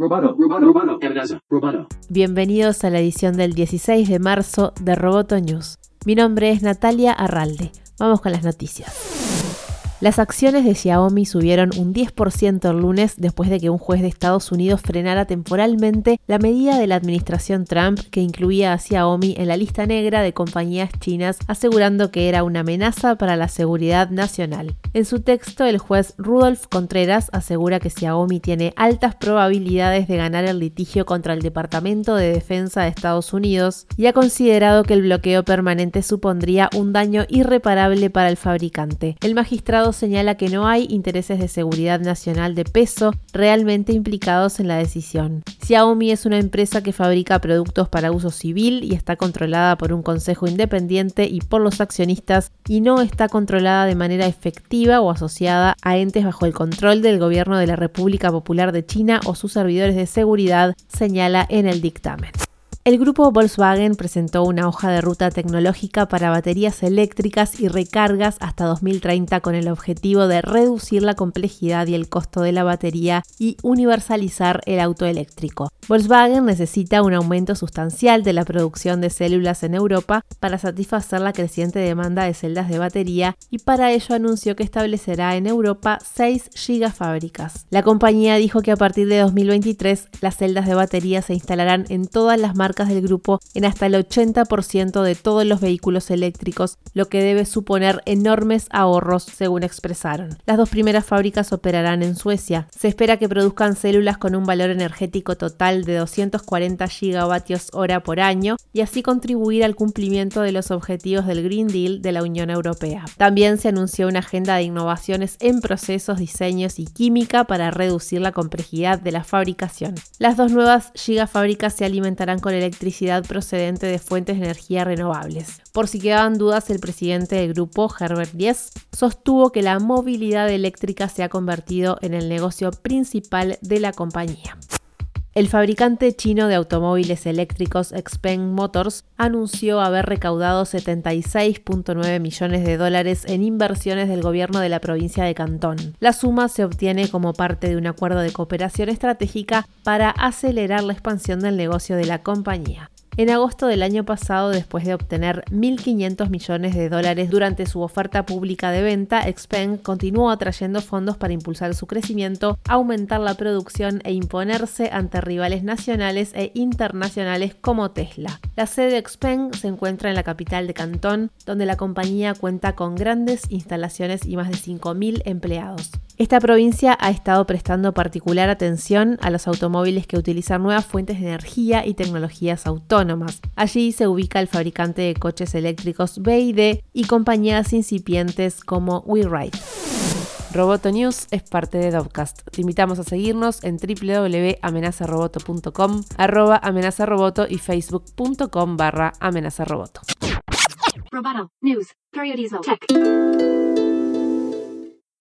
Roboto, Roboto, Roboto. Bienvenidos a la edición del 16 de marzo de Roboto News. Mi nombre es Natalia Arralde. Vamos con las noticias. Las acciones de Xiaomi subieron un 10% el lunes después de que un juez de Estados Unidos frenara temporalmente la medida de la administración Trump que incluía a Xiaomi en la lista negra de compañías chinas, asegurando que era una amenaza para la seguridad nacional. En su texto, el juez Rudolf Contreras asegura que Xiaomi tiene altas probabilidades de ganar el litigio contra el Departamento de Defensa de Estados Unidos y ha considerado que el bloqueo permanente supondría un daño irreparable para el fabricante. El magistrado señala que no hay intereses de seguridad nacional de peso realmente implicados en la decisión. Xiaomi es una empresa que fabrica productos para uso civil y está controlada por un consejo independiente y por los accionistas y no está controlada de manera efectiva o asociada a entes bajo el control del gobierno de la República Popular de China o sus servidores de seguridad, señala en el dictamen. El grupo Volkswagen presentó una hoja de ruta tecnológica para baterías eléctricas y recargas hasta 2030 con el objetivo de reducir la complejidad y el costo de la batería y universalizar el auto eléctrico. Volkswagen necesita un aumento sustancial de la producción de células en Europa para satisfacer la creciente demanda de celdas de batería y para ello anunció que establecerá en Europa 6 gigafábricas. La compañía dijo que a partir de 2023 las celdas de batería se instalarán en todas las marcas del grupo en hasta el 80% de todos los vehículos eléctricos, lo que debe suponer enormes ahorros, según expresaron. Las dos primeras fábricas operarán en Suecia. Se espera que produzcan células con un valor energético total de 240 gigavatios hora por año y así contribuir al cumplimiento de los objetivos del Green Deal de la Unión Europea. También se anunció una agenda de innovaciones en procesos, diseños y química para reducir la complejidad de la fabricación. Las dos nuevas gigafábricas se alimentarán con electricidad procedente de fuentes de energía renovables. Por si quedaban dudas, el presidente del grupo, Herbert Diess, sostuvo que la movilidad eléctrica se ha convertido en el negocio principal de la compañía. El fabricante chino de automóviles eléctricos Xpeng Motors anunció haber recaudado 76.9 millones de dólares en inversiones del gobierno de la provincia de Cantón. La suma se obtiene como parte de un acuerdo de cooperación estratégica para acelerar la expansión del negocio de la compañía. En agosto del año pasado, después de obtener 1.500 millones de dólares durante su oferta pública de venta, Xpeng continuó atrayendo fondos para impulsar su crecimiento, aumentar la producción e imponerse ante rivales nacionales e internacionales como Tesla. La sede de Xpeng se encuentra en la capital de Cantón, donde la compañía cuenta con grandes instalaciones y más de 5.000 empleados. Esta provincia ha estado prestando particular atención a los automóviles que utilizan nuevas fuentes de energía y tecnologías autónomas. Allí se ubica el fabricante de coches eléctricos BID y compañías incipientes como WeRide. Roboto News es parte de Dovcast. Te invitamos a seguirnos en www.amenazaroboto.com, arroba amenazaroboto y facebook.com barra amenazaroboto. Roboto News Periodismo Tech.